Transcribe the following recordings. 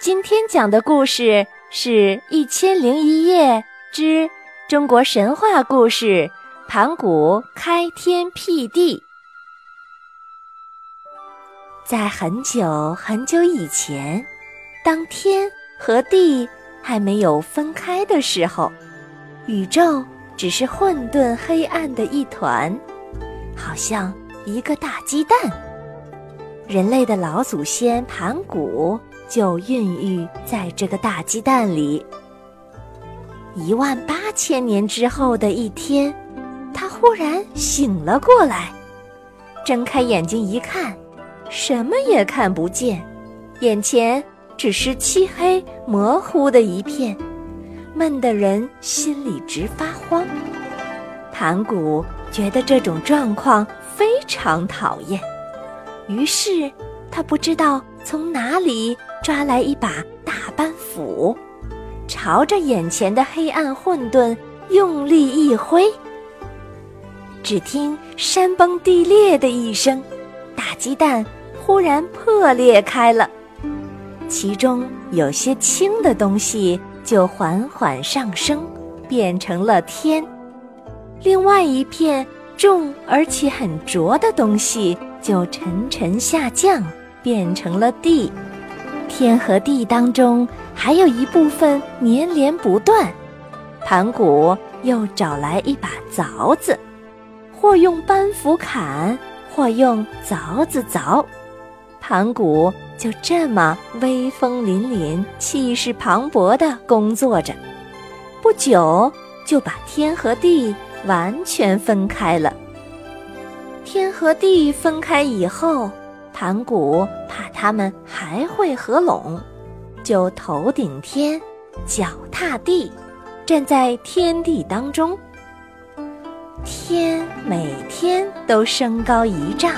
今天讲的故事是《一千零一夜之中国神话故事：盘古开天辟地》。在很久很久以前，当天和地还没有分开的时候，宇宙只是混沌黑暗的一团，好像一个大鸡蛋。人类的老祖先盘古。就孕育在这个大鸡蛋里。一万八千年之后的一天，他忽然醒了过来，睁开眼睛一看，什么也看不见，眼前只是漆黑模糊的一片，闷得人心里直发慌。盘古觉得这种状况非常讨厌，于是他不知道从哪里。抓来一把大板斧，朝着眼前的黑暗混沌用力一挥。只听山崩地裂的一声，大鸡蛋忽然破裂开了，其中有些轻的东西就缓缓上升，变成了天；另外一片重而且很浊的东西就沉沉下降，变成了地。天和地当中还有一部分粘连不断，盘古又找来一把凿子，或用扳斧砍，或用凿子凿，盘古就这么威风凛凛、气势磅礴地工作着，不久就把天和地完全分开了。天和地分开以后。盘古怕他们还会合拢，就头顶天，脚踏地，站在天地当中。天每天都升高一丈，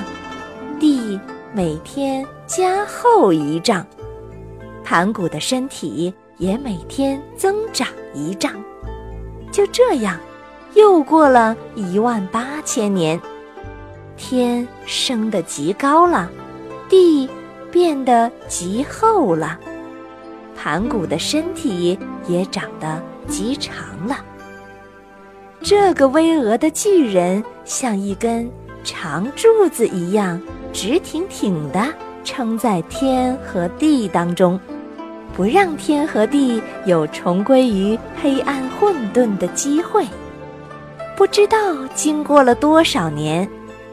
地每天加厚一丈，盘古的身体也每天增长一丈。就这样，又过了一万八千年，天升得极高了。地得极厚了，盘古的身体也长得极长了。这个巍峨的巨人像一根长柱子一样，直挺挺地撑在天和地当中，不让天和地有重归于黑暗混沌的机会。不知道经过了多少年，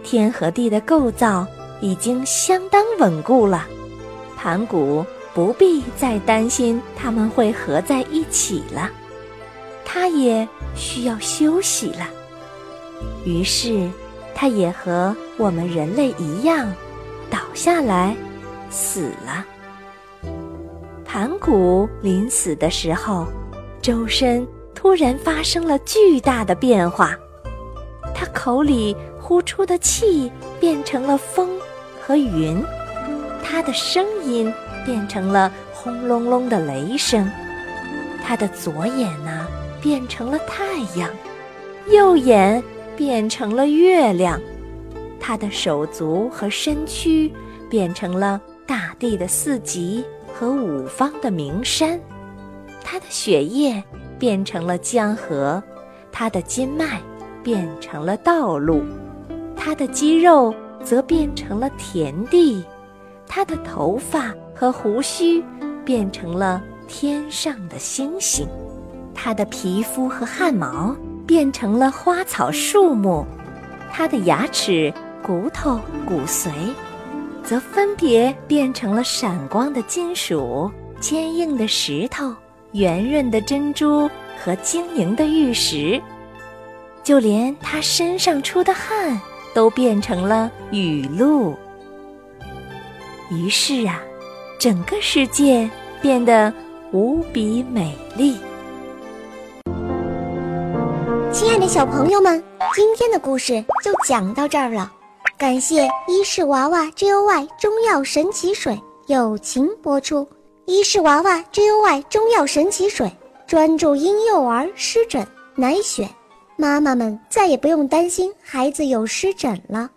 天和地的构造。已经相当稳固了，盘古不必再担心他们会合在一起了，他也需要休息了。于是，他也和我们人类一样，倒下来，死了。盘古临死的时候，周身突然发生了巨大的变化，他口里呼出的气变成了风。和云，他的声音变成了轰隆隆的雷声，他的左眼呢变成了太阳，右眼变成了月亮，他的手足和身躯变成了大地的四极和五方的名山，他的血液变成了江河，他的筋脉变成了道路，他的肌肉。则变成了田地，他的头发和胡须变成了天上的星星，他的皮肤和汗毛变成了花草树木，他的牙齿、骨头、骨髓，则分别变成了闪光的金属、坚硬的石头、圆润的珍珠和晶莹的玉石，就连他身上出的汗。都变成了雨露，于是啊，整个世界变得无比美丽。亲爱的小朋友们，今天的故事就讲到这儿了。感谢伊氏娃娃 Joy 中药神奇水友情播出。伊氏娃娃 Joy 中药神奇水专注婴幼儿湿疹奶癣。妈妈们再也不用担心孩子有湿疹了。